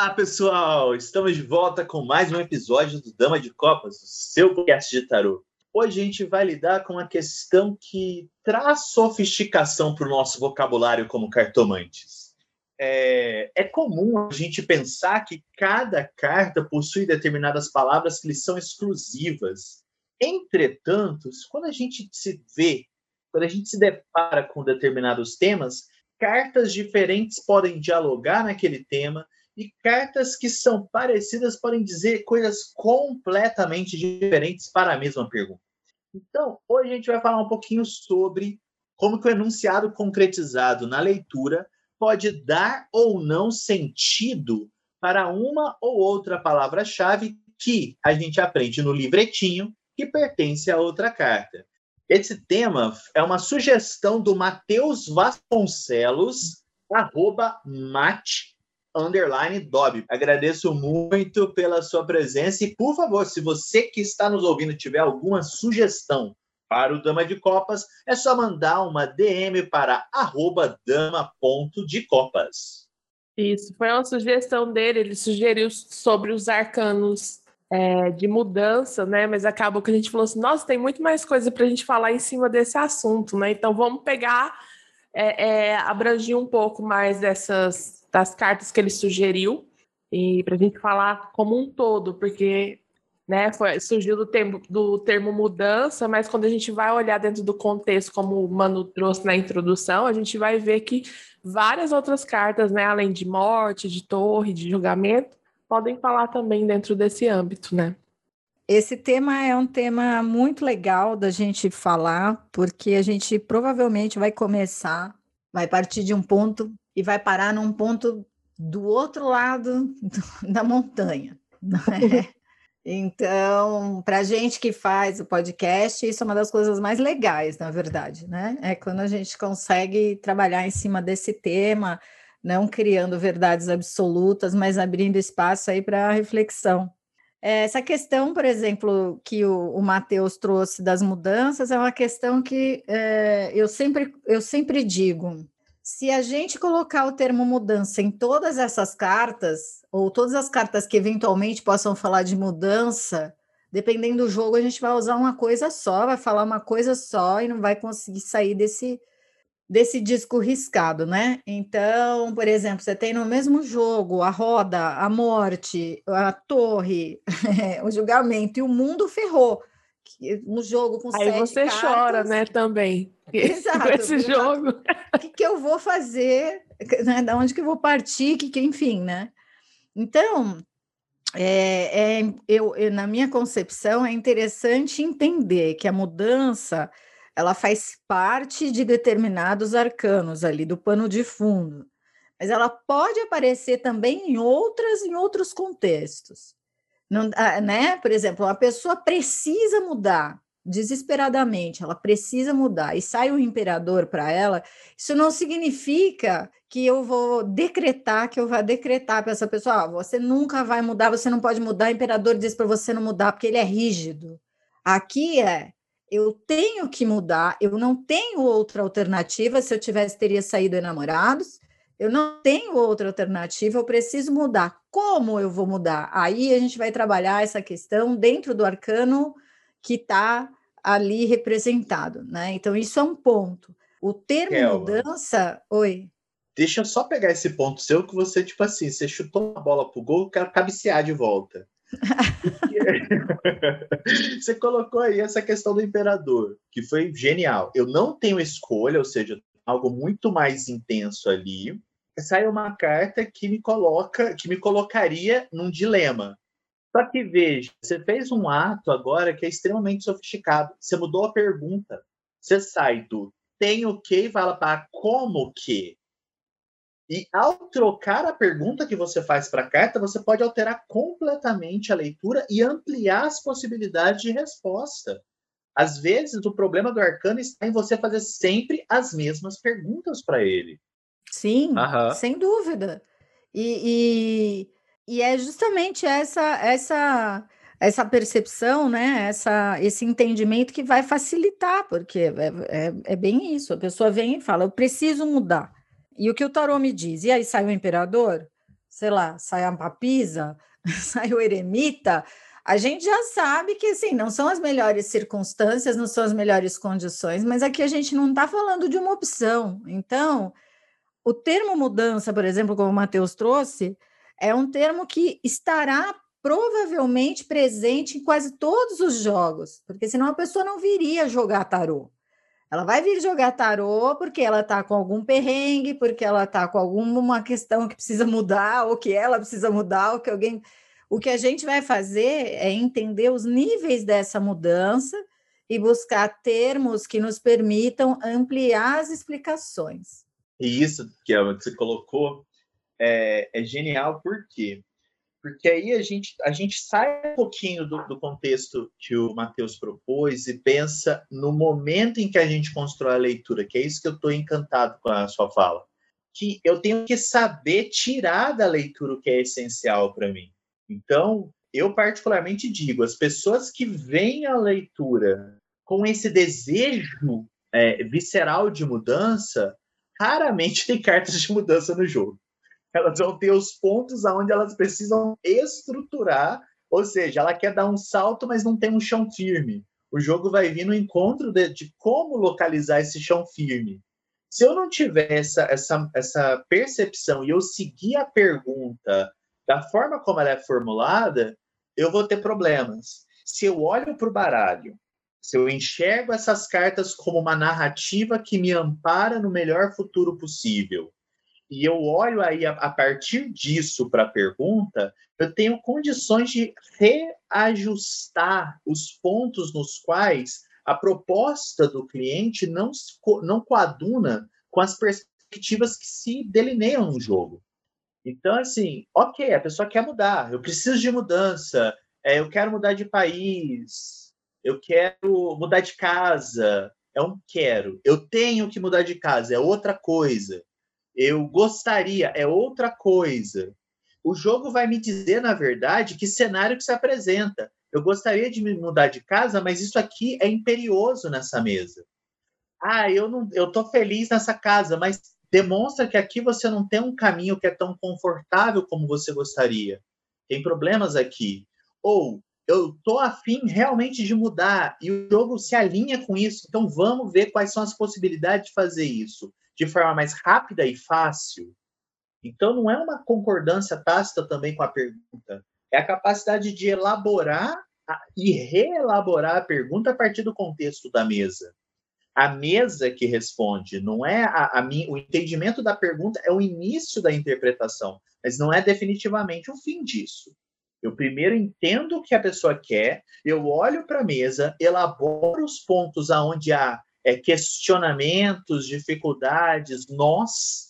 Olá, pessoal! Estamos de volta com mais um episódio do Dama de Copas, o seu podcast de tarô. Hoje a gente vai lidar com uma questão que traz sofisticação para o nosso vocabulário como cartomantes. É, é, comum a gente pensar que cada carta possui determinadas palavras que lhe são exclusivas. Entretanto, quando a gente se vê, quando a gente se depara com determinados temas, cartas diferentes podem dialogar naquele tema e cartas que são parecidas podem dizer coisas completamente diferentes para a mesma pergunta. Então, hoje a gente vai falar um pouquinho sobre como que o enunciado concretizado na leitura pode dar ou não sentido para uma ou outra palavra-chave que a gente aprende no livretinho que pertence a outra carta. Esse tema é uma sugestão do Matheus Vasconcelos, arroba mate underline Dob. Agradeço muito pela sua presença e, por favor, se você que está nos ouvindo tiver alguma sugestão para o Dama de Copas, é só mandar uma DM para arroba dama.decopas. Isso, foi uma sugestão dele, ele sugeriu sobre os arcanos é, de mudança, né? Mas acabou que a gente falou assim, nossa, tem muito mais coisa para a gente falar em cima desse assunto, né? Então vamos pegar, é, é, abrangir um pouco mais dessas das cartas que ele sugeriu e para a gente falar como um todo, porque né, foi, surgiu do termo, do termo mudança, mas quando a gente vai olhar dentro do contexto, como o Manu trouxe na introdução, a gente vai ver que várias outras cartas, né, além de morte, de torre, de julgamento, podem falar também dentro desse âmbito, né? Esse tema é um tema muito legal da gente falar, porque a gente provavelmente vai começar, vai partir de um ponto e vai parar num ponto do outro lado do, da montanha. É? Então, para a gente que faz o podcast, isso é uma das coisas mais legais, na verdade, né? É quando a gente consegue trabalhar em cima desse tema, não criando verdades absolutas, mas abrindo espaço aí para reflexão. Essa questão, por exemplo, que o, o Matheus trouxe das mudanças, é uma questão que é, eu, sempre, eu sempre digo, se a gente colocar o termo mudança em todas essas cartas, ou todas as cartas que eventualmente possam falar de mudança, dependendo do jogo, a gente vai usar uma coisa só, vai falar uma coisa só e não vai conseguir sair desse, desse disco riscado, né? Então, por exemplo, você tem no mesmo jogo a roda, a morte, a torre, o julgamento e o mundo ferrou um jogo com Aí você cartas. chora, né, também. Exato. Com esse jogo. O que, que eu vou fazer? Né? Da onde que eu vou partir? Que, que enfim, né? Então, é, é, eu, eu, na minha concepção, é interessante entender que a mudança ela faz parte de determinados arcanos ali do pano de fundo, mas ela pode aparecer também em outras, em outros contextos. Não, né? Por exemplo, a pessoa precisa mudar desesperadamente, ela precisa mudar e sai o imperador para ela, isso não significa que eu vou decretar, que eu vou decretar para essa pessoa, ah, você nunca vai mudar, você não pode mudar, o imperador diz para você não mudar porque ele é rígido. Aqui é eu tenho que mudar, eu não tenho outra alternativa, se eu tivesse teria saído enamorados, eu não tenho outra alternativa, eu preciso mudar. Como eu vou mudar? Aí a gente vai trabalhar essa questão dentro do arcano que está ali representado, né? Então, isso é um ponto. O termo mudança. Oi. Deixa eu só pegar esse ponto seu que você, tipo assim, você chutou uma bola pro gol, quero cabecear de volta. você colocou aí essa questão do imperador, que foi genial. Eu não tenho escolha, ou seja, algo muito mais intenso ali sai uma carta que me coloca, que me colocaria num dilema. Só que veja, você fez um ato agora que é extremamente sofisticado. Você mudou a pergunta. Você sai do tem o que e fala para como que. E ao trocar a pergunta que você faz para a carta, você pode alterar completamente a leitura e ampliar as possibilidades de resposta. Às vezes, o problema do arcano está em você fazer sempre as mesmas perguntas para ele. Sim, Aham. sem dúvida. E, e, e, é justamente essa essa essa percepção, né? Essa, esse entendimento que vai facilitar, porque é, é, é bem isso. A pessoa vem e fala: eu preciso mudar. E o que o tarô me diz? E aí sai o imperador, sei lá, sai a papisa, sai o eremita, a gente já sabe que assim, não são as melhores circunstâncias, não são as melhores condições, mas aqui a gente não está falando de uma opção. Então, o termo mudança, por exemplo, como o Matheus trouxe, é um termo que estará provavelmente presente em quase todos os jogos, porque senão a pessoa não viria jogar tarô. Ela vai vir jogar tarô porque ela está com algum perrengue, porque ela está com alguma questão que precisa mudar, ou que ela precisa mudar, ou que alguém. O que a gente vai fazer é entender os níveis dessa mudança e buscar termos que nos permitam ampliar as explicações. E isso que é você colocou é, é genial, por quê? porque aí a gente, a gente sai um pouquinho do, do contexto que o Matheus propôs e pensa no momento em que a gente constrói a leitura, que é isso que eu estou encantado com a sua fala. Que eu tenho que saber tirar da leitura o que é essencial para mim. Então, eu particularmente digo, as pessoas que veem a leitura com esse desejo é, visceral de mudança, raramente tem cartas de mudança no jogo elas vão ter os pontos aonde elas precisam estruturar, ou seja, ela quer dar um salto, mas não tem um chão firme. O jogo vai vir no encontro de, de como localizar esse chão firme. Se eu não tiver essa, essa, essa percepção e eu seguir a pergunta da forma como ela é formulada, eu vou ter problemas. Se eu olho para o baralho, se eu enxergo essas cartas como uma narrativa que me ampara no melhor futuro possível, e eu olho aí a, a partir disso para a pergunta, eu tenho condições de reajustar os pontos nos quais a proposta do cliente não, não coaduna com as perspectivas que se delineiam no jogo. Então, assim, ok, a pessoa quer mudar, eu preciso de mudança, é, eu quero mudar de país, eu quero mudar de casa, é um quero, eu tenho que mudar de casa, é outra coisa eu gostaria, é outra coisa. O jogo vai me dizer, na verdade, que cenário que se apresenta. Eu gostaria de me mudar de casa, mas isso aqui é imperioso nessa mesa. Ah, eu não, eu tô feliz nessa casa, mas demonstra que aqui você não tem um caminho que é tão confortável como você gostaria. Tem problemas aqui. Ou eu tô afim realmente de mudar e o jogo se alinha com isso. Então vamos ver quais são as possibilidades de fazer isso de forma mais rápida e fácil. Então, não é uma concordância tácita também com a pergunta, é a capacidade de elaborar e reelaborar a pergunta a partir do contexto da mesa. A mesa que responde, não é a, a o entendimento da pergunta é o início da interpretação, mas não é definitivamente o fim disso. Eu primeiro entendo o que a pessoa quer, eu olho para a mesa, elaboro os pontos aonde há é, questionamentos, dificuldades, nós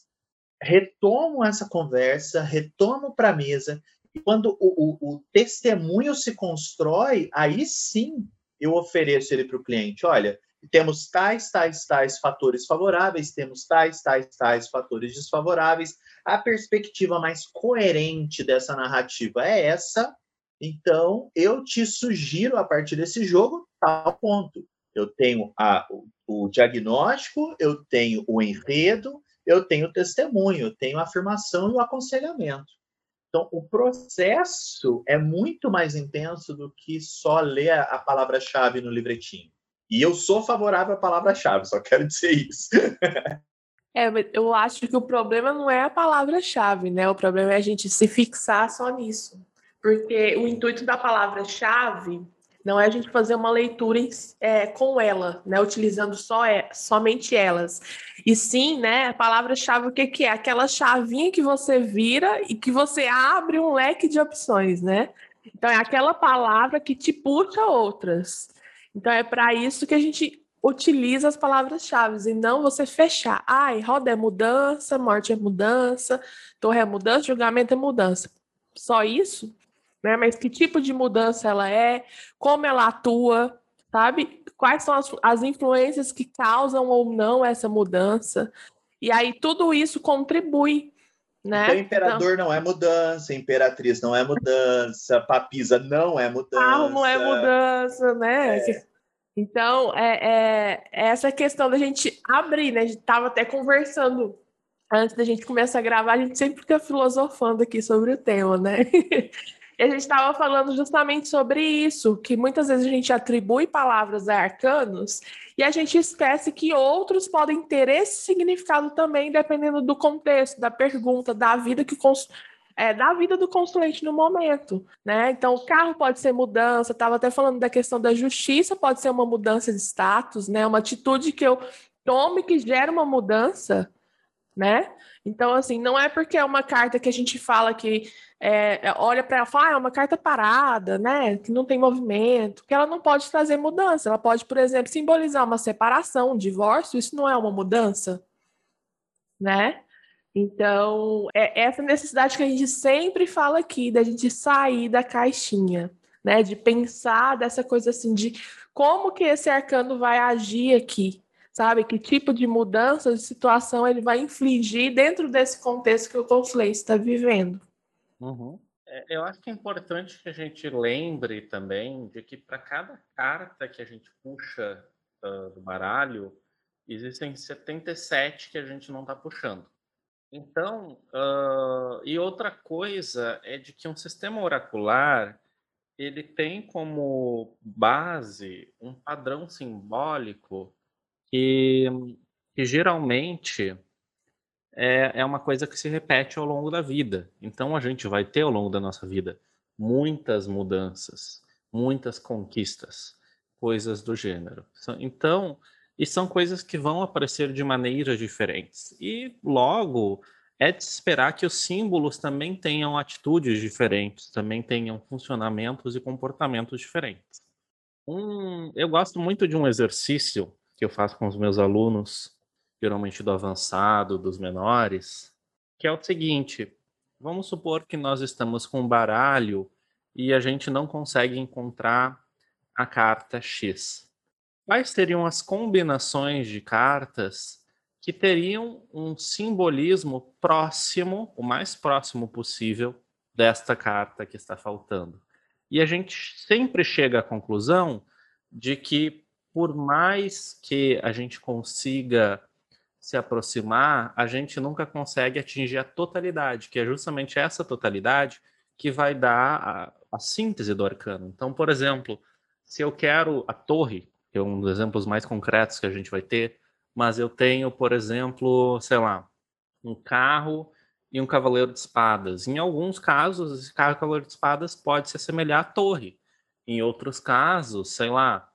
retomo essa conversa, retomo para a mesa, e quando o, o, o, testemunho se constrói, aí sim eu ofereço ele para o cliente. Olha, temos tais, tais, tais fatores favoráveis, temos tais, tais, tais fatores desfavoráveis. A perspectiva mais coerente dessa narrativa é essa. Então, eu te sugiro, a partir desse jogo, tal ponto. Eu tenho a, o diagnóstico, eu tenho o enredo, eu tenho o testemunho, eu tenho a afirmação e o aconselhamento. Então, o processo é muito mais intenso do que só ler a palavra-chave no livretinho. E eu sou favorável à palavra-chave, só quero dizer isso. É, eu acho que o problema não é a palavra-chave, né? O problema é a gente se fixar só nisso. Porque o intuito da palavra-chave não é a gente fazer uma leitura é, com ela, né? Utilizando só é, somente elas. E sim, né? A palavra-chave, o que, que é? Aquela chavinha que você vira e que você abre um leque de opções, né? Então é aquela palavra que te puxa outras. Então é para isso que a gente utiliza as palavras-chave e não você fechar. Ai, roda é mudança, morte é mudança, torre é mudança, julgamento é mudança. Só isso? Né? Mas que tipo de mudança ela é? Como ela atua? Sabe? Quais são as, as influências que causam ou não essa mudança? E aí tudo isso contribui né? Então, imperador então, não é mudança, imperatriz não é mudança, papisa não é mudança. Carro não é mudança, né? É. Então, é, é, é, essa questão da gente abrir, né? A gente estava até conversando antes da gente começar a gravar, a gente sempre fica filosofando aqui sobre o tema, né? e a gente estava falando justamente sobre isso, que muitas vezes a gente atribui palavras a arcanos e a gente esquece que outros podem ter esse significado também, dependendo do contexto, da pergunta, da vida que é, da vida do consulente no momento, né? Então, o carro pode ser mudança, estava até falando da questão da justiça, pode ser uma mudança de status, né? Uma atitude que eu tome que gera uma mudança, né? Então, assim, não é porque é uma carta que a gente fala que é, é olha para ela e fala, ah, é uma carta parada, né? Que não tem movimento, que ela não pode trazer mudança. Ela pode, por exemplo, simbolizar uma separação, um divórcio, isso não é uma mudança, né? Então, é essa necessidade que a gente sempre fala aqui, da gente sair da caixinha, né? De pensar dessa coisa assim, de como que esse arcano vai agir aqui, sabe? Que tipo de mudança de situação ele vai infligir dentro desse contexto que o consulente está vivendo. Uhum. É, eu acho que é importante que a gente lembre também de que para cada carta que a gente puxa uh, do baralho, existem 77 que a gente não está puxando. Então, uh, e outra coisa é de que um sistema oracular ele tem como base um padrão simbólico que, que geralmente é, é uma coisa que se repete ao longo da vida. Então, a gente vai ter ao longo da nossa vida muitas mudanças, muitas conquistas, coisas do gênero. Então, e são coisas que vão aparecer de maneiras diferentes. E logo é de esperar que os símbolos também tenham atitudes diferentes, também tenham funcionamentos e comportamentos diferentes. Um, eu gosto muito de um exercício que eu faço com os meus alunos, geralmente do avançado, dos menores, que é o seguinte: vamos supor que nós estamos com um baralho e a gente não consegue encontrar a carta X quais seriam as combinações de cartas que teriam um simbolismo próximo, o mais próximo possível, desta carta que está faltando. E a gente sempre chega à conclusão de que, por mais que a gente consiga se aproximar, a gente nunca consegue atingir a totalidade, que é justamente essa totalidade que vai dar a, a síntese do arcano. Então, por exemplo, se eu quero a torre, que é um dos exemplos mais concretos que a gente vai ter, mas eu tenho, por exemplo, sei lá, um carro e um cavaleiro de espadas. Em alguns casos, esse carro e cavaleiro de espadas pode se assemelhar à torre. Em outros casos, sei lá,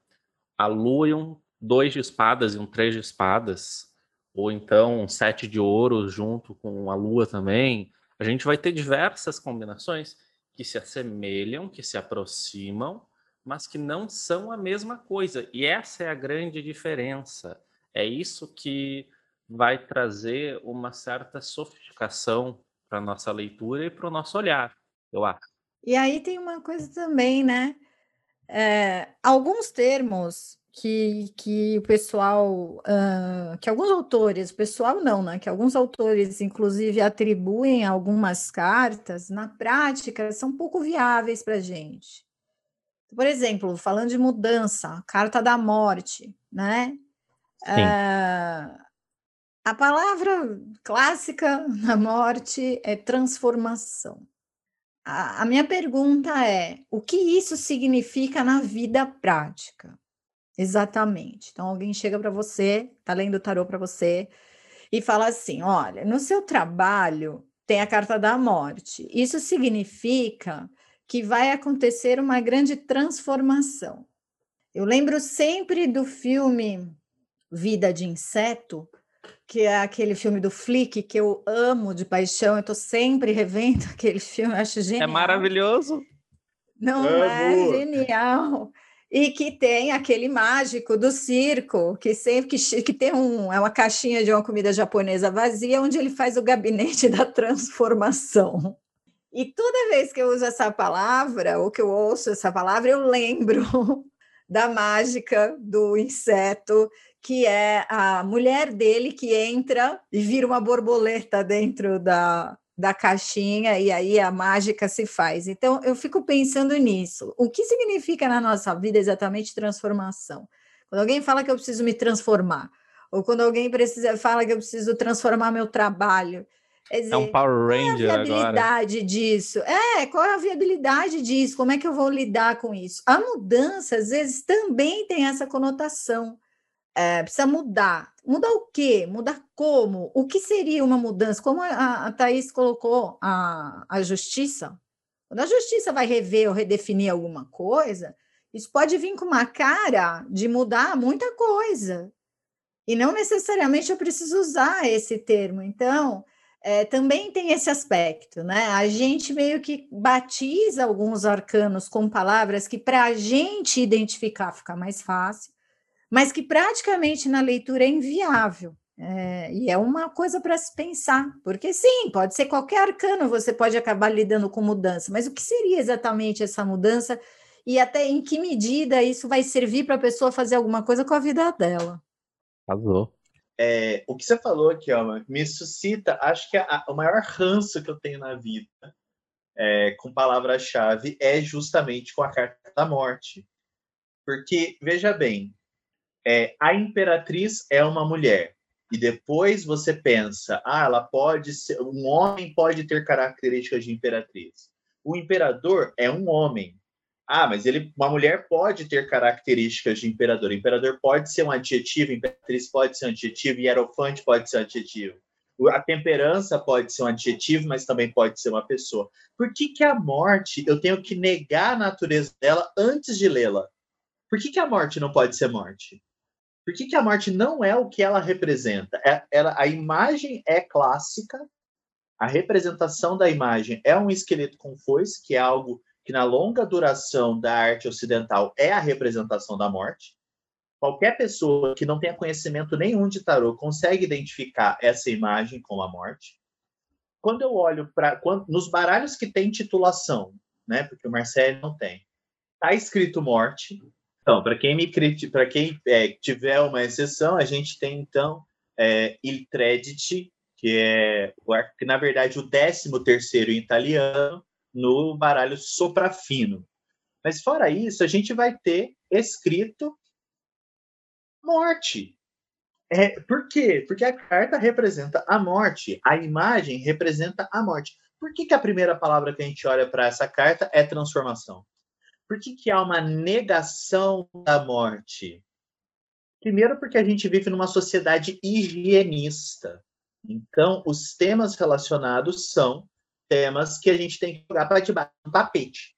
a lua e um dois de espadas e um três de espadas, ou então um sete de ouro junto com a lua também. A gente vai ter diversas combinações que se assemelham, que se aproximam, mas que não são a mesma coisa. E essa é a grande diferença. É isso que vai trazer uma certa sofisticação para a nossa leitura e para o nosso olhar, eu acho. E aí tem uma coisa também, né? É, alguns termos que, que o pessoal, uh, que alguns autores, o pessoal não, né? Que alguns autores, inclusive, atribuem algumas cartas, na prática, são pouco viáveis para a gente. Por exemplo, falando de mudança, carta da morte, né? É, a palavra clássica na morte é transformação. A, a minha pergunta é: o que isso significa na vida prática? Exatamente. Então, alguém chega para você, tá lendo o tarô para você, e fala assim: olha, no seu trabalho tem a carta da morte. Isso significa que vai acontecer uma grande transformação. Eu lembro sempre do filme Vida de Inseto, que é aquele filme do Flick que eu amo de paixão, eu estou sempre revendo aquele filme, acho é genial. É maravilhoso. Não é amo. é genial. e que tem aquele mágico do circo, que sempre que, que tem um, é uma caixinha de uma comida japonesa vazia, onde ele faz o gabinete da transformação. E toda vez que eu uso essa palavra, ou que eu ouço essa palavra, eu lembro da mágica do inseto, que é a mulher dele que entra e vira uma borboleta dentro da, da caixinha e aí a mágica se faz. Então, eu fico pensando nisso. O que significa na nossa vida exatamente transformação? Quando alguém fala que eu preciso me transformar, ou quando alguém precisa fala que eu preciso transformar meu trabalho, Dizer, é um Power Ranger qual é a viabilidade agora. disso? É, qual é a viabilidade disso? Como é que eu vou lidar com isso? A mudança, às vezes, também tem essa conotação. É, precisa mudar. Mudar o quê? Mudar como? O que seria uma mudança? Como a, a Thaís colocou a, a justiça, quando a justiça vai rever ou redefinir alguma coisa, isso pode vir com uma cara de mudar muita coisa. E não necessariamente eu preciso usar esse termo. Então, é, também tem esse aspecto, né? A gente meio que batiza alguns arcanos com palavras que para a gente identificar fica mais fácil, mas que praticamente na leitura é inviável. É, e é uma coisa para se pensar, porque sim, pode ser qualquer arcano, você pode acabar lidando com mudança, mas o que seria exatamente essa mudança e até em que medida isso vai servir para a pessoa fazer alguma coisa com a vida dela? Arrasou. É, o que você falou aqui, ó, me suscita, acho que a, o maior ranço que eu tenho na vida é, com palavra-chave é justamente com a carta da morte. Porque, veja bem, é, a imperatriz é uma mulher. E depois você pensa, ah, ela pode ser, um homem pode ter características de imperatriz. O imperador é um homem. Ah, mas ele, uma mulher pode ter características de imperador. Imperador pode ser um adjetivo, imperatriz pode ser um adjetivo, hierofante pode ser um adjetivo. A temperança pode ser um adjetivo, mas também pode ser uma pessoa. Por que, que a morte eu tenho que negar a natureza dela antes de lê-la? Por que, que a morte não pode ser morte? Por que, que a morte não é o que ela representa? É, ela, a imagem é clássica, a representação da imagem é um esqueleto com foice, que é algo que na longa duração da arte ocidental é a representação da morte. Qualquer pessoa que não tenha conhecimento nenhum de tarô consegue identificar essa imagem com a morte. Quando eu olho para nos baralhos que tem titulação, né, porque o Marcelo não tem, tá escrito morte, então, para quem me para quem é, tiver uma exceção, a gente tem então é, Il Tredit, que é que na verdade o 13 terceiro em italiano no baralho soprafino. Mas fora isso, a gente vai ter escrito morte. É, por quê? Porque a carta representa a morte, a imagem representa a morte. Por que, que a primeira palavra que a gente olha para essa carta é transformação? Por que, que há uma negação da morte? Primeiro, porque a gente vive numa sociedade higienista. Então, os temas relacionados são temas que a gente tem que jogar para debaixo do tapete.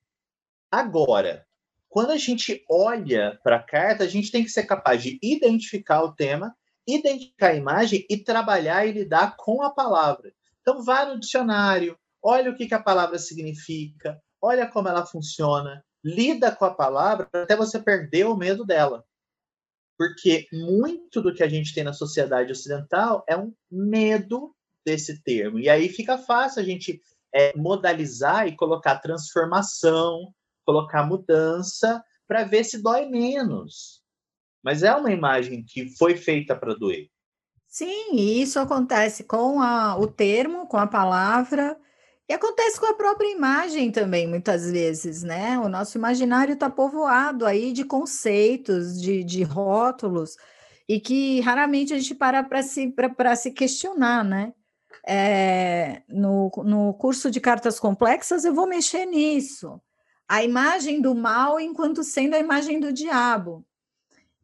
Agora, quando a gente olha para a carta, a gente tem que ser capaz de identificar o tema, identificar a imagem e trabalhar e lidar com a palavra. Então, vá no dicionário, olha o que, que a palavra significa, olha como ela funciona, lida com a palavra até você perder o medo dela. Porque muito do que a gente tem na sociedade ocidental é um medo desse termo. E aí fica fácil a gente é, modalizar e colocar transformação, colocar mudança, para ver se dói menos. Mas é uma imagem que foi feita para doer. Sim, e isso acontece com a, o termo, com a palavra, e acontece com a própria imagem também, muitas vezes, né? O nosso imaginário está povoado aí de conceitos, de, de rótulos, e que raramente a gente para para se, se questionar, né? É, no, no curso de cartas complexas, eu vou mexer nisso. A imagem do mal enquanto sendo a imagem do diabo.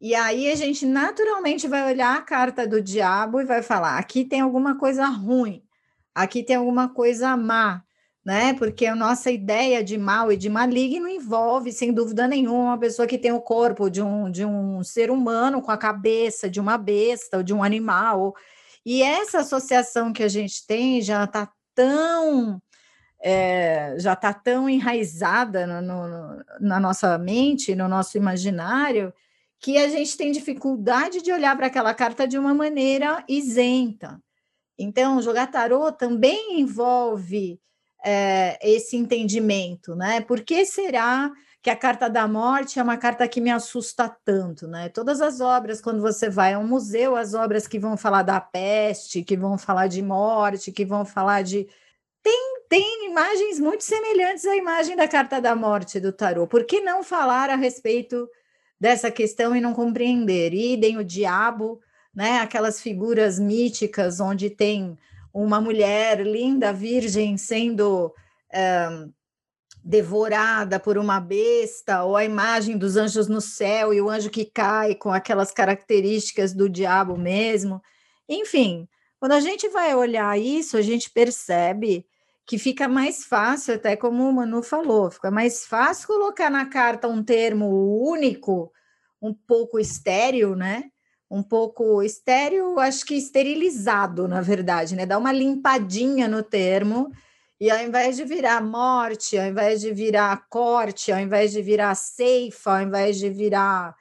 E aí a gente naturalmente vai olhar a carta do diabo e vai falar: aqui tem alguma coisa ruim aqui tem alguma coisa má, né? Porque a nossa ideia de mal e de maligno envolve, sem dúvida nenhuma, uma pessoa que tem o corpo de um, de um ser humano com a cabeça de uma besta ou de um animal. E essa associação que a gente tem já está tão é, já está tão enraizada no, no, na nossa mente, no nosso imaginário, que a gente tem dificuldade de olhar para aquela carta de uma maneira isenta. Então, jogar tarô também envolve é, esse entendimento, né? Por que será que a carta da morte é uma carta que me assusta tanto, né? Todas as obras, quando você vai a um museu, as obras que vão falar da peste, que vão falar de morte, que vão falar de. Tem, tem imagens muito semelhantes à imagem da carta da morte do tarô. Por que não falar a respeito dessa questão e não compreender? Idem o diabo, né? Aquelas figuras míticas onde tem uma mulher linda, virgem, sendo é, devorada por uma besta, ou a imagem dos anjos no céu e o anjo que cai com aquelas características do diabo mesmo. Enfim, quando a gente vai olhar isso, a gente percebe que fica mais fácil, até como o Manu falou, fica mais fácil colocar na carta um termo único, um pouco estéreo, né? um pouco estéreo, acho que esterilizado, na verdade, né? Dá uma limpadinha no termo, e ao invés de virar morte, ao invés de virar corte, ao invés de virar ceifa, ao invés de virar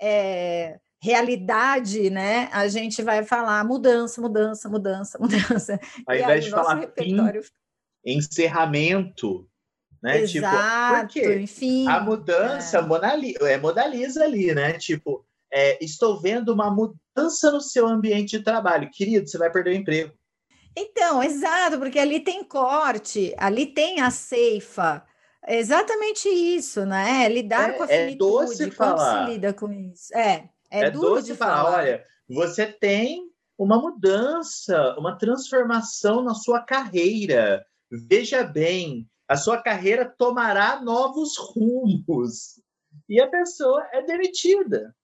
é, realidade, né? A gente vai falar mudança, mudança, mudança, mudança. Ao invés aí, de falar repertório... fim, encerramento, né? Tipo, Exato, tipo, enfim. A mudança é. é modaliza ali, né? Tipo, é, estou vendo uma mudança no seu ambiente de trabalho. Querido, você vai perder o emprego. Então, exato, porque ali tem corte, ali tem a ceifa. É exatamente isso, né? Lidar é, com a é finitude. É doce falar. se lida com isso? É, é, é doce de falar. falar. Olha, você tem uma mudança, uma transformação na sua carreira. Veja bem, a sua carreira tomará novos rumos. E a pessoa é demitida.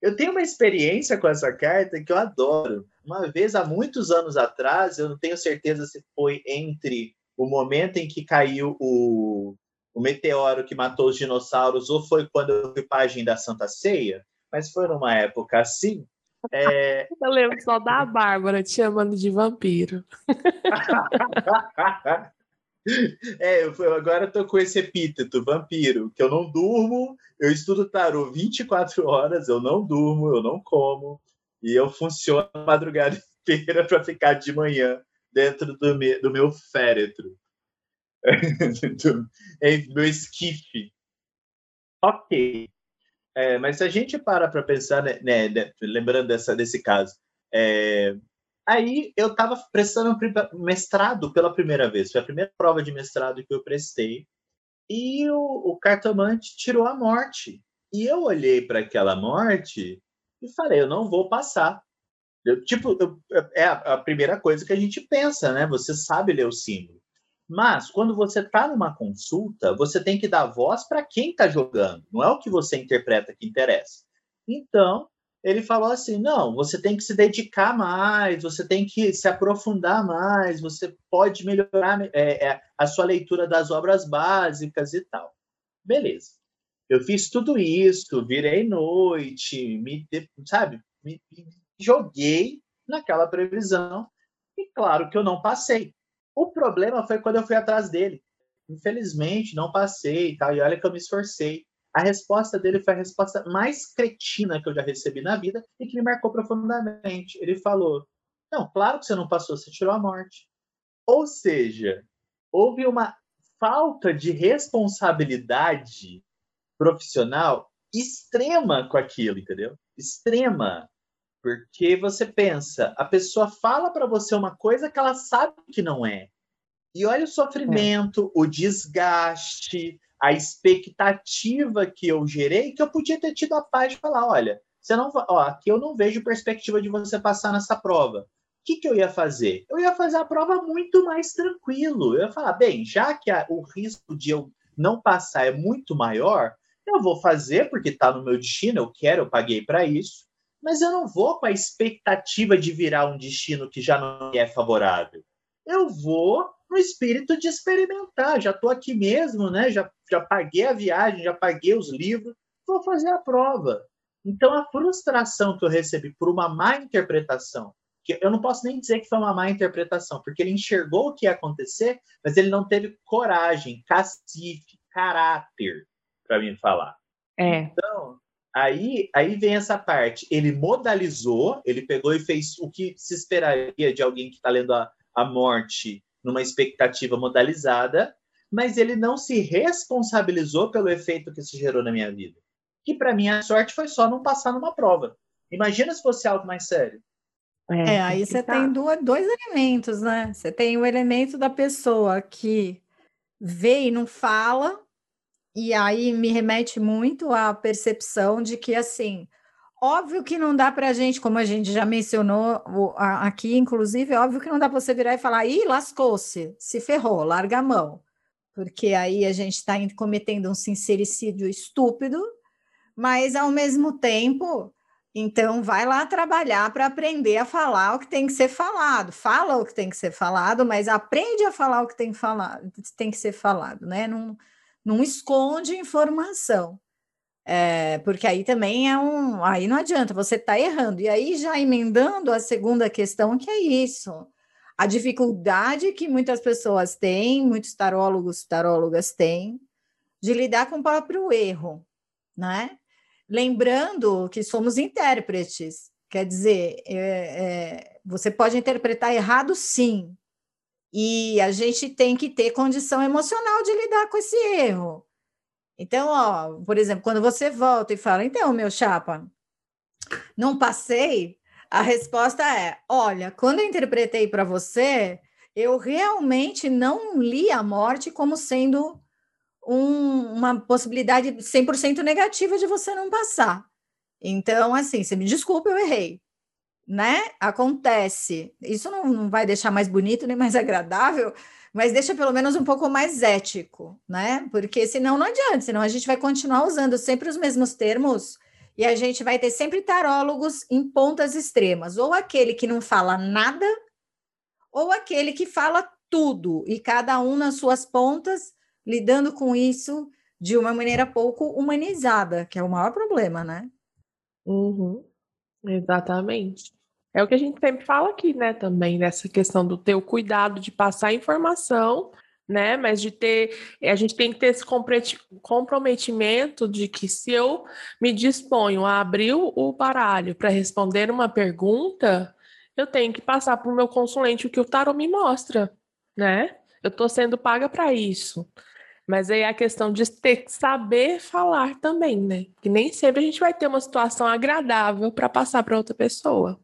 Eu tenho uma experiência com essa carta que eu adoro. Uma vez, há muitos anos atrás, eu não tenho certeza se foi entre o momento em que caiu o, o meteoro que matou os dinossauros ou foi quando eu vi página da Santa Ceia, mas foi numa época assim. É... Eu lembro só da Bárbara te chamando de vampiro. É, eu, agora eu tô com esse epíteto, vampiro, que eu não durmo, eu estudo tarô 24 horas, eu não durmo, eu não como, e eu funciono a madrugada inteira para ficar de manhã dentro do, me, do meu féretro. do, meu esquife. Ok. É, mas se a gente para para pensar, né, né, né, lembrando dessa, desse caso, é, Aí eu estava prestando mestrado pela primeira vez. Foi a primeira prova de mestrado que eu prestei. E o, o cartomante tirou a morte. E eu olhei para aquela morte e falei: eu não vou passar. Eu, tipo, eu, é a, a, primeira coisa que a gente pensa, né? Você sabe ler o símbolo. Mas quando você está numa consulta, você tem que dar voz para quem está jogando. Não é o que você interpreta que interessa. Então, ele falou assim: não, você tem que se dedicar mais, você tem que se aprofundar mais, você pode melhorar é, é, a sua leitura das obras básicas e tal. Beleza. Eu fiz tudo isso, virei noite, me, sabe, me, me joguei naquela previsão e claro que eu não passei. O problema foi quando eu fui atrás dele. Infelizmente, não passei e tal, e olha que eu me esforcei. A resposta dele foi a resposta mais cretina que eu já recebi na vida e que me marcou profundamente. Ele falou: Não, claro que você não passou, você tirou a morte. Ou seja, houve uma falta de responsabilidade profissional extrema com aquilo, entendeu? Extrema. Porque você pensa, a pessoa fala para você uma coisa que ela sabe que não é. E olha o sofrimento, é. o desgaste, a expectativa que eu gerei, que eu podia ter tido a paz de falar, olha, você não, ó, aqui eu não vejo perspectiva de você passar nessa prova. O que, que eu ia fazer? Eu ia fazer a prova muito mais tranquilo. Eu ia falar, bem, já que a, o risco de eu não passar é muito maior, eu vou fazer porque está no meu destino, eu quero, eu paguei para isso, mas eu não vou com a expectativa de virar um destino que já não é favorável. Eu vou no espírito de experimentar. Já estou aqui mesmo, né? Já, já paguei a viagem, já paguei os livros, vou fazer a prova. Então, a frustração que eu recebi por uma má interpretação que eu não posso nem dizer que foi uma má interpretação, porque ele enxergou o que ia acontecer, mas ele não teve coragem, cacife, caráter para me falar. É. Então, aí, aí vem essa parte. Ele modalizou, ele pegou e fez o que se esperaria de alguém que está lendo a, a morte numa expectativa modalizada, mas ele não se responsabilizou pelo efeito que isso gerou na minha vida. Que para mim a sorte foi só não passar numa prova. Imagina se fosse algo mais sério. É, é aí você tem duas, dois elementos, né? Você tem o elemento da pessoa que vê e não fala, e aí me remete muito à percepção de que, assim, óbvio que não dá para a gente, como a gente já mencionou aqui, inclusive, óbvio que não dá para você virar e falar, ih, lascou-se, se ferrou, larga a mão. Porque aí a gente está cometendo um sincericídio estúpido, mas ao mesmo tempo então, vai lá trabalhar para aprender a falar o que tem que ser falado. Fala o que tem que ser falado, mas aprende a falar o que tem, falado, tem que ser falado, né? Não, não esconde informação. É, porque aí também é um. Aí não adianta, você está errando. E aí, já emendando a segunda questão, que é isso. A dificuldade que muitas pessoas têm, muitos tarólogos, tarólogas têm, de lidar com o próprio erro, né? Lembrando que somos intérpretes, quer dizer, é, é, você pode interpretar errado, sim, e a gente tem que ter condição emocional de lidar com esse erro. Então, ó, por exemplo, quando você volta e fala, então, meu chapa, não passei, a resposta é: olha, quando eu interpretei para você, eu realmente não li a morte como sendo um, uma possibilidade 100% negativa de você não passar. Então, assim, você me desculpa, eu errei. Né? Acontece. Isso não, não vai deixar mais bonito nem mais agradável, mas deixa pelo menos um pouco mais ético, né? Porque senão não adianta, senão a gente vai continuar usando sempre os mesmos termos e a gente vai ter sempre tarólogos em pontas extremas, ou aquele que não fala nada, ou aquele que fala tudo, e cada um nas suas pontas lidando com isso de uma maneira pouco humanizada, que é o maior problema, né? Uhum. Exatamente. É o que a gente sempre fala aqui, né, também, nessa questão do ter o cuidado de passar informação, né, mas de ter, a gente tem que ter esse comprometimento de que se eu me disponho a abrir o baralho para responder uma pergunta, eu tenho que passar para o meu consulente o que o tarot me mostra, né? Eu estou sendo paga para isso. Mas aí é a questão de ter que saber falar também, né? Que nem sempre a gente vai ter uma situação agradável para passar para outra pessoa.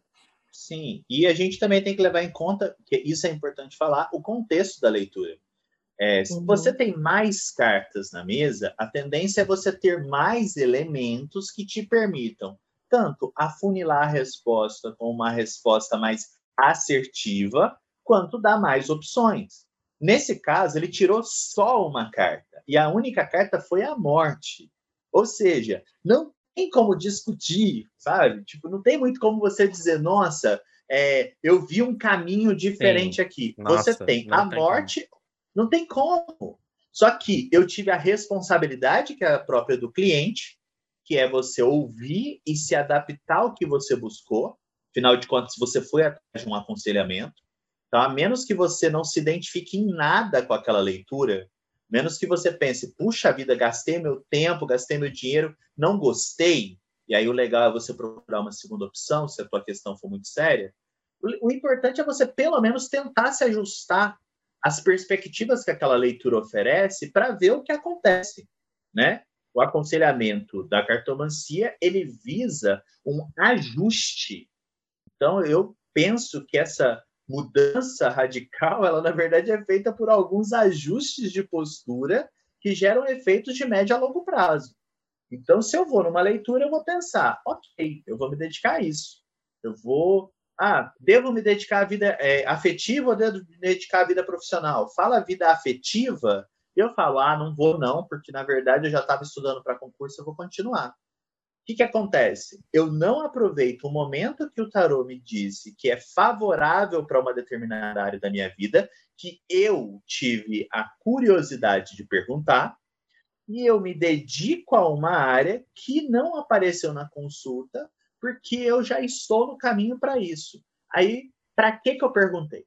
Sim, e a gente também tem que levar em conta, que isso é importante falar, o contexto da leitura. É, se uhum. você tem mais cartas na mesa, a tendência é você ter mais elementos que te permitam tanto afunilar a resposta com uma resposta mais assertiva, quanto dar mais opções. Nesse caso, ele tirou só uma carta, e a única carta foi a morte. Ou seja, não tem como discutir, sabe? Tipo, não tem muito como você dizer, nossa, é, eu vi um caminho diferente Sim. aqui. Nossa, você tem a tem morte, como. não tem como. Só que eu tive a responsabilidade, que é a própria do cliente, que é você ouvir e se adaptar ao que você buscou. Afinal de contas, você foi atrás de um aconselhamento. Então, a menos que você não se identifique em nada com aquela leitura, menos que você pense, puxa vida, gastei meu tempo, gastei meu dinheiro, não gostei, e aí o legal é você procurar uma segunda opção, se a tua questão for muito séria. O, o importante é você, pelo menos, tentar se ajustar às perspectivas que aquela leitura oferece para ver o que acontece, né? O aconselhamento da cartomancia, ele visa um ajuste. Então, eu penso que essa mudança radical, ela na verdade é feita por alguns ajustes de postura que geram efeitos de médio a longo prazo. Então, se eu vou numa leitura, eu vou pensar, ok, eu vou me dedicar a isso. Eu vou, ah, devo me dedicar à vida é, afetiva ou devo me dedicar à vida profissional? Fala vida afetiva, eu falo, ah, não vou não, porque na verdade eu já estava estudando para concurso, eu vou continuar que, que acontece? Eu não aproveito o momento que o tarô me disse que é favorável para uma determinada área da minha vida, que eu tive a curiosidade de perguntar, e eu me dedico a uma área que não apareceu na consulta, porque eu já estou no caminho para isso. Aí, para que que eu perguntei?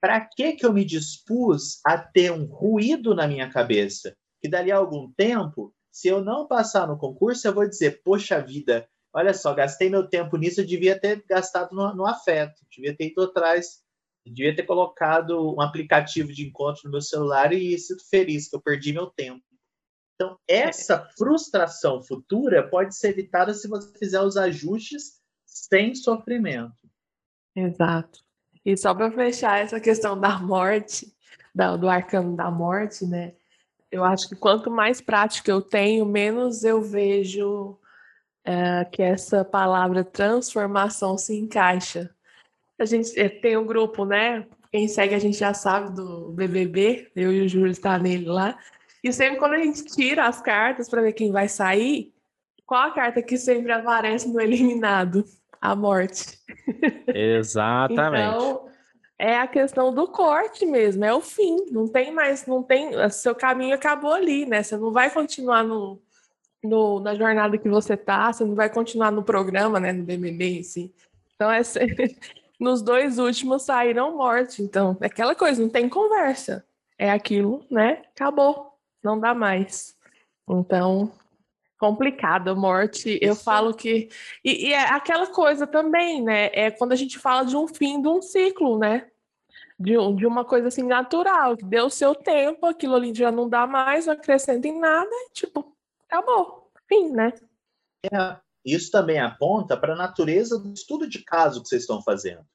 Para que que eu me dispus a ter um ruído na minha cabeça? Que dali a algum tempo, se eu não passar no concurso, eu vou dizer, poxa vida, olha só, gastei meu tempo nisso, eu devia ter gastado no, no afeto, devia ter ido atrás, devia ter colocado um aplicativo de encontro no meu celular e sido feliz que eu perdi meu tempo. Então, essa frustração futura pode ser evitada se você fizer os ajustes sem sofrimento. Exato. E só para fechar essa questão da morte, do arcano da morte, né? Eu acho que quanto mais prática eu tenho, menos eu vejo é, que essa palavra transformação se encaixa. A gente é, tem um grupo, né? Quem segue a gente já sabe do BBB, eu e o Júlio está nele lá. E sempre quando a gente tira as cartas para ver quem vai sair, qual a carta que sempre aparece no eliminado? A morte. Exatamente. então, é a questão do corte mesmo, é o fim. Não tem mais, não tem. Seu caminho acabou ali, né? Você não vai continuar no, no, na jornada que você tá, você não vai continuar no programa, né? No BBB, assim. Então, é, nos dois últimos saíram morte. Então, é aquela coisa, não tem conversa. É aquilo, né? Acabou. Não dá mais. Então, complicada morte. Isso. Eu falo que. E, e, é aquela coisa também, né? É quando a gente fala de um fim de um ciclo, né? De, um, de uma coisa assim natural, que deu seu tempo, aquilo ali já não dá mais, não acrescenta em nada, e, tipo, acabou. Fim, né? É, isso também aponta para a natureza do estudo de caso que vocês estão fazendo.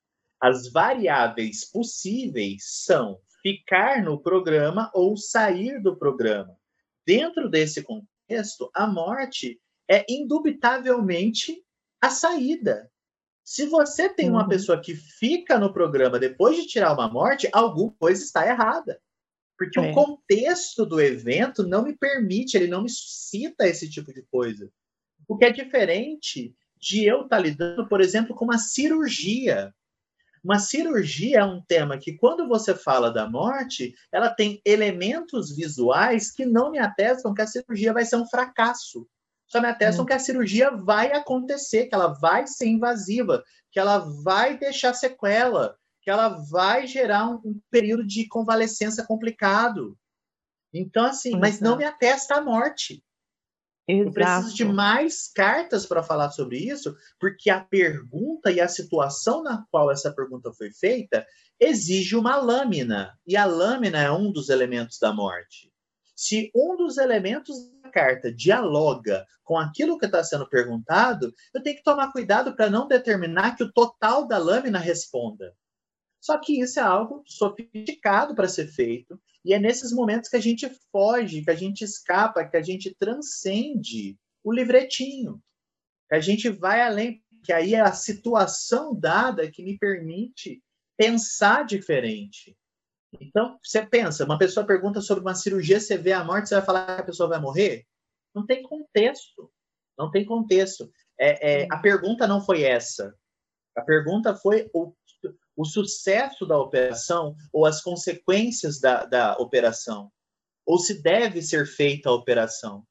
As variáveis possíveis são ficar no programa ou sair do programa. Dentro desse contexto, a morte é indubitavelmente a saída. Se você tem uma uhum. pessoa que fica no programa depois de tirar uma morte, alguma coisa está errada. Porque é. o contexto do evento não me permite, ele não me suscita esse tipo de coisa. O que é diferente de eu estar lidando, por exemplo, com uma cirurgia. Uma cirurgia é um tema que, quando você fala da morte, ela tem elementos visuais que não me atestam que a cirurgia vai ser um fracasso. Só me atestam hum. que a cirurgia vai acontecer, que ela vai ser invasiva, que ela vai deixar sequela, que ela vai gerar um, um período de convalescença complicado. Então, assim, mas não me atesta a morte. Exato. Eu preciso de mais cartas para falar sobre isso, porque a pergunta e a situação na qual essa pergunta foi feita exige uma lâmina, e a lâmina é um dos elementos da morte. Se um dos elementos da carta dialoga com aquilo que está sendo perguntado, eu tenho que tomar cuidado para não determinar que o total da lâmina responda. Só que isso é algo sofisticado para ser feito, e é nesses momentos que a gente foge, que a gente escapa, que a gente transcende o livretinho. Que a gente vai além, que aí é a situação dada que me permite pensar diferente. Então, você pensa, uma pessoa pergunta sobre uma cirurgia, você vê a morte, você vai falar que a pessoa vai morrer? Não tem contexto. Não tem contexto. É, é, a pergunta não foi essa. A pergunta foi o o sucesso da operação ou as consequências da, da operação, ou se deve ser feita a operação.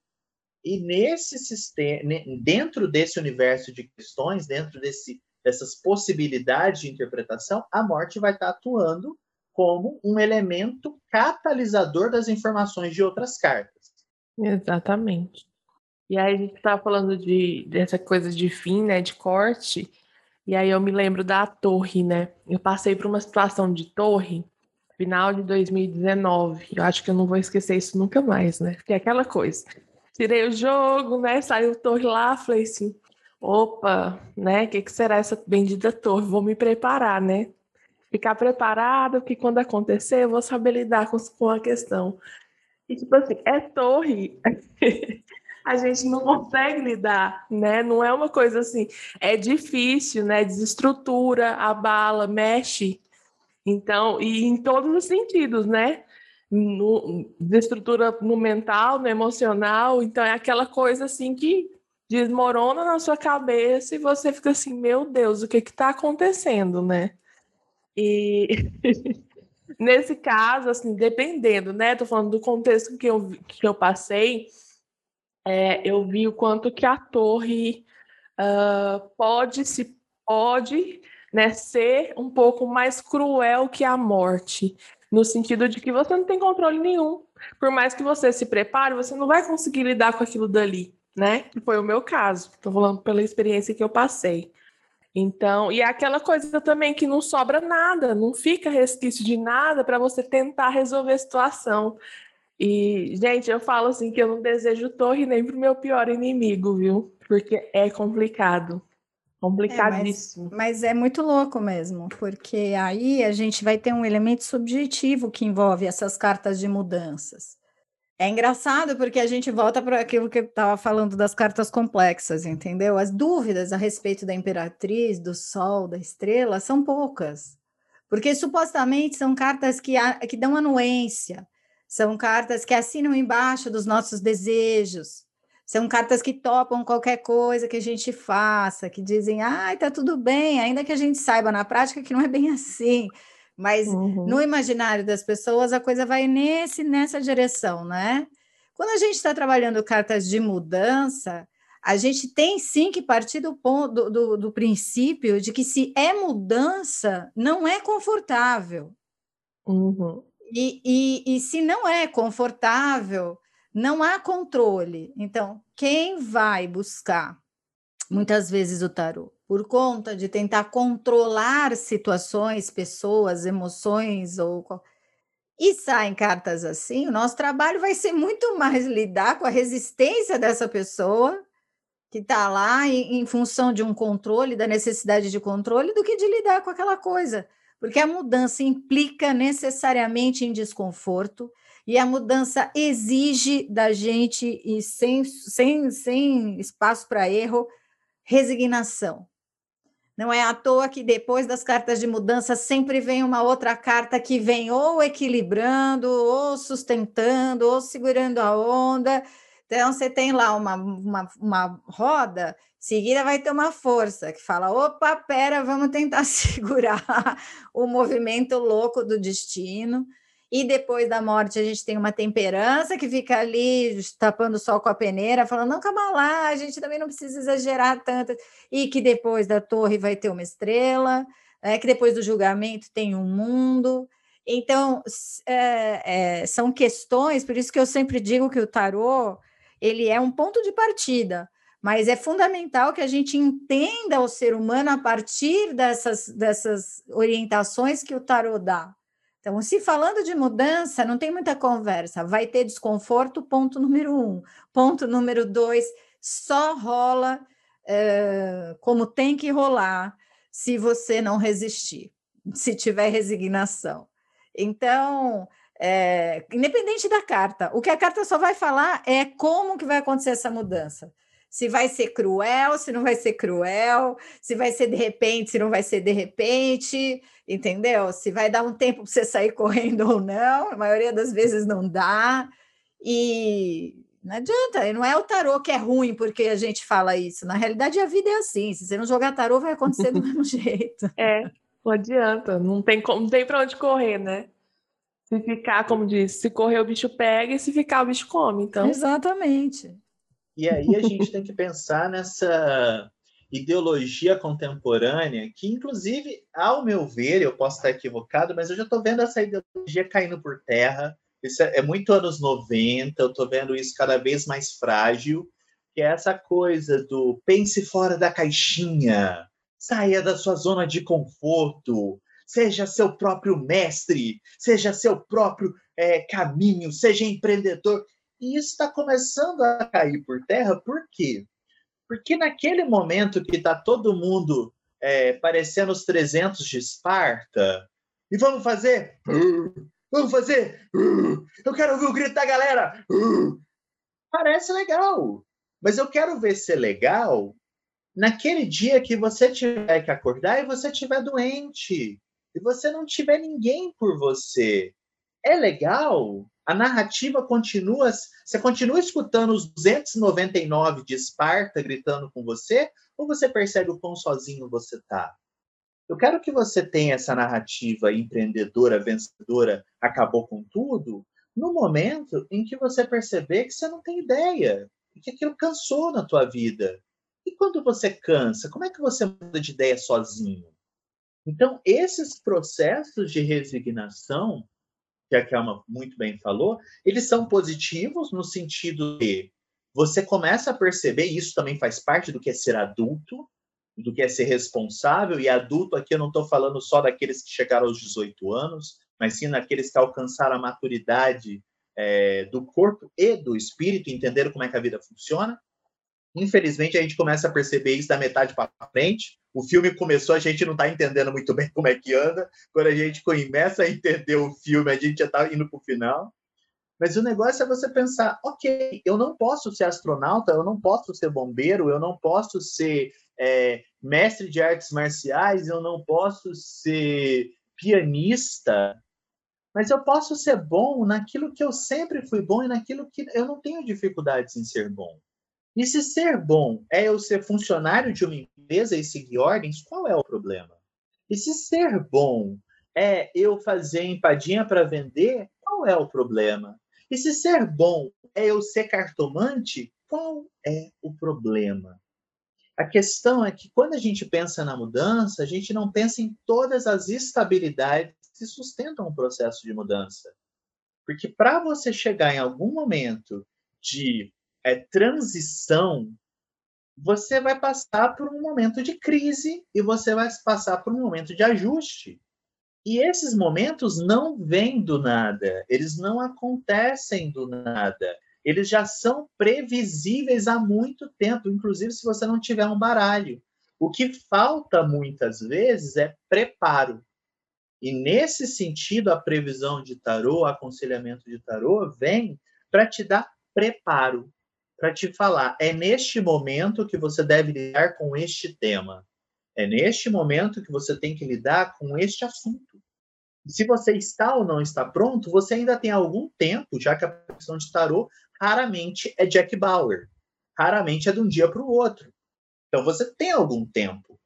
E nesse sistema, dentro desse universo de questões, dentro desse, dessas possibilidades de interpretação, a morte vai estar atuando como um elemento catalisador das informações de outras cartas. Exatamente. E aí a gente estava falando de, dessa coisa de fim, né, de corte, e aí eu me lembro da torre, né? Eu passei por uma situação de torre, final de 2019. Eu acho que eu não vou esquecer isso nunca mais, né? Porque é aquela coisa. Tirei o jogo, né? Saiu torre lá, falei assim: opa, né? O que, que será essa bendita torre? Vou me preparar, né? Ficar preparada, porque quando acontecer, eu vou saber lidar com, com a questão. E tipo assim, é torre. a gente não consegue lidar, né? Não é uma coisa assim, é difícil, né? Desestrutura, abala, mexe. Então, e em todos os sentidos, né? No, desestrutura no mental, no emocional, então é aquela coisa assim que desmorona na sua cabeça e você fica assim, meu Deus, o que que tá acontecendo, né? E nesse caso, assim, dependendo, né? Tô falando do contexto que eu, que eu passei, é, eu vi o quanto que a torre uh, pode se pode né, ser um pouco mais cruel que a morte, no sentido de que você não tem controle nenhum. Por mais que você se prepare, você não vai conseguir lidar com aquilo dali, né? Foi o meu caso. Estou falando pela experiência que eu passei. Então, e é aquela coisa também que não sobra nada, não fica resquício de nada para você tentar resolver a situação. E, gente, eu falo assim que eu não desejo torre nem pro meu pior inimigo, viu? Porque é complicado. Complicadíssimo. É, mas, mas, é muito louco mesmo, porque aí a gente vai ter um elemento subjetivo que envolve essas cartas de mudanças. É engraçado porque a gente volta para aquilo que eu estava falando das cartas complexas, entendeu? As dúvidas a respeito da imperatriz, do sol, da estrela são poucas, porque supostamente são cartas que, que dão anuência, são cartas que assinam embaixo dos nossos desejos, são cartas que topam qualquer coisa que a gente faça, que dizem, ai, tá tudo bem, ainda que a gente saiba na prática que não é bem assim. Mas uhum. no imaginário das pessoas a coisa vai nesse nessa direção, né? Quando a gente está trabalhando cartas de mudança, a gente tem sim que partir do, ponto, do, do, princípio de que se é mudança, não é confortável. Uhum. E, e, e se não é confortável, não há controle. Então, quem vai buscar muitas vezes o tarô por conta de tentar controlar situações, pessoas, emoções ou e saem cartas assim, o nosso trabalho vai ser muito mais lidar com a resistência dessa pessoa que está lá em, em, função de um controle, da necessidade de controle, do que de lidar com aquela coisa. Porque a mudança implica necessariamente em desconforto, e a mudança exige da gente, e sem, sem, sem espaço para erro, resignação. Não é à toa que depois das cartas de mudança sempre vem uma outra carta que vem ou equilibrando, ou sustentando, ou segurando a onda. Então, você tem lá uma, uma, uma roda, seguida vai ter uma força que fala: opa, pera, vamos tentar segurar o movimento louco do destino e depois da morte a gente tem uma temperança que fica ali tapando o sol com a peneira, falando, não, calma lá, a gente também não precisa exagerar tanto, e que depois da torre vai ter uma estrela, é, que depois do julgamento tem um mundo. Então, é, é, são questões, por isso que eu sempre digo que o tarô ele é um ponto de partida, mas é fundamental que a gente entenda o ser humano a partir dessas, dessas orientações que o tarô dá. Então, se falando de mudança, não tem muita conversa. Vai ter desconforto, ponto número um. Ponto número dois, só rola é, como tem que rolar se você não resistir, se tiver resignação. Então, é, independente da carta, o que a carta só vai falar é como que vai acontecer essa mudança se vai ser cruel, se não vai ser cruel, se vai ser de repente, se não vai ser de repente, entendeu? Se vai dar um tempo para você sair correndo ou não, a maioria das vezes não dá. E não adianta, não é o tarô que é ruim porque a gente fala isso. Na realidade, a vida é assim. Se você não jogar tarô, vai acontecer do mesmo jeito. É, não adianta, não tem, não tem para onde correr, né? Se ficar, como disse, se correr o bicho pega e se ficar o bicho come. Então. Exatamente. E aí a gente tem que pensar nessa ideologia contemporânea, que inclusive, ao meu ver, eu posso estar equivocado, mas eu já estou vendo essa ideologia caindo por terra. Isso é, é muito anos 90, eu estou vendo isso cada vez mais frágil, que é essa coisa do pense fora da caixinha, saia da sua zona de conforto, seja seu próprio mestre, seja seu próprio é, caminho, seja empreendedor. E isso está começando a cair por terra, por quê? Porque naquele momento que está todo mundo é, parecendo os 300 de Esparta, e vamos fazer, vamos fazer, eu quero ouvir o grito da galera, parece legal, mas eu quero ver ser legal naquele dia que você tiver que acordar e você estiver doente, e você não tiver ninguém por você. É legal a narrativa continua, você continua escutando os 299 de Esparta gritando com você, ou você percebe o quão sozinho você está? Eu quero que você tenha essa narrativa empreendedora, vencedora, acabou com tudo, no momento em que você perceber que você não tem ideia, que aquilo cansou na tua vida. E quando você cansa, como é que você muda de ideia sozinho? Então, esses processos de resignação, que a Kelma muito bem falou, eles são positivos no sentido de você começa a perceber, e isso também faz parte do que é ser adulto, do que é ser responsável, e adulto aqui eu não estou falando só daqueles que chegaram aos 18 anos, mas sim daqueles que alcançaram a maturidade é, do corpo e do espírito, entenderam como é que a vida funciona. Infelizmente, a gente começa a perceber isso da metade para frente. O filme começou, a gente não está entendendo muito bem como é que anda. Quando a gente começa a entender o filme, a gente já está indo para o final. Mas o negócio é você pensar: ok, eu não posso ser astronauta, eu não posso ser bombeiro, eu não posso ser é, mestre de artes marciais, eu não posso ser pianista, mas eu posso ser bom naquilo que eu sempre fui bom e naquilo que eu não tenho dificuldades em ser bom. E se ser bom é eu ser funcionário de uma empresa e seguir ordens, qual é o problema? E se ser bom é eu fazer empadinha para vender, qual é o problema? E se ser bom é eu ser cartomante, qual é o problema? A questão é que quando a gente pensa na mudança, a gente não pensa em todas as estabilidades que sustentam o processo de mudança. Porque para você chegar em algum momento de é, transição, você vai passar por um momento de crise e você vai passar por um momento de ajuste. E esses momentos não vêm do nada, eles não acontecem do nada. Eles já são previsíveis há muito tempo, inclusive se você não tiver um baralho. O que falta muitas vezes é preparo. E nesse sentido, a previsão de tarô, aconselhamento de tarô, vem para te dar preparo para te falar: é neste momento que você deve lidar com este tema. É neste momento que você tem que lidar com este assunto. se você está ou não está pronto, você ainda tem algum tempo, já que a questão de tarô raramente é Jack Bauer. Raramente é de um dia para o outro. Então você tem algum tempo.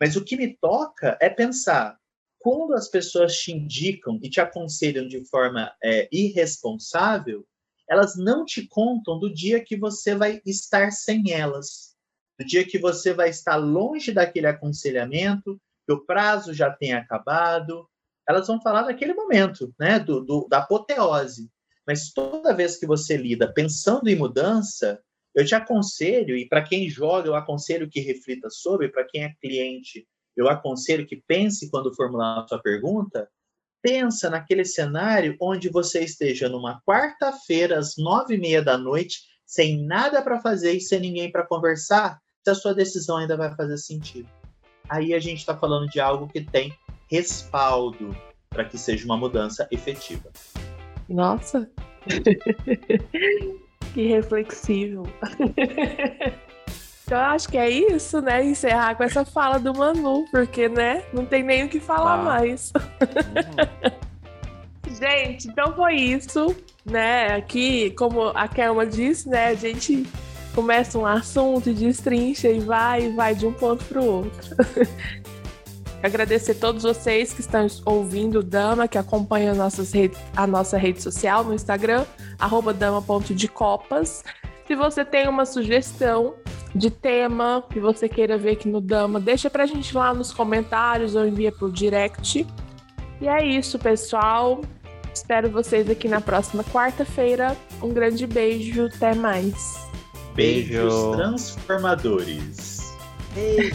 Mas o que me toca é pensar quando as pessoas te indicam e te aconselham de forma é, irresponsável, elas não te contam do dia que você vai estar sem elas, do dia que você vai estar longe daquele aconselhamento, que o prazo já tenha acabado. Elas vão falar daquele momento, né, do, do da apoteose. Mas toda vez que você lida pensando em mudança, eu te aconselho, e para quem joga, eu aconselho que reflita sobre, para quem é cliente, eu aconselho que pense quando formular a sua pergunta, pensa naquele cenário onde você esteja numa quarta-feira, às nove e meia da noite, sem nada para fazer e sem ninguém para conversar, se a sua decisão ainda vai fazer sentido. Aí a gente está falando de algo que tem respaldo para que seja uma mudança efetiva. Nossa! que reflexível. Então, eu acho que é isso, né? Encerrar com essa fala do Manu, porque, né? Não tem nem o que falar ah. mais. Uhum. gente, então foi isso, né? Aqui, como a Kelma disse, né? A gente começa um assunto, destrincha e vai, e vai de um ponto para o outro. Agradecer a todos vocês que estão ouvindo Dama, que acompanham nossas redes, a nossa rede social no Instagram, arroba dama.decopas. Se você tem uma sugestão de tema que você queira ver aqui no Dama, deixa pra gente lá nos comentários ou envia pro direct. E é isso, pessoal. Espero vocês aqui na próxima quarta-feira. Um grande beijo, até mais. Beijos transformadores. Beijo.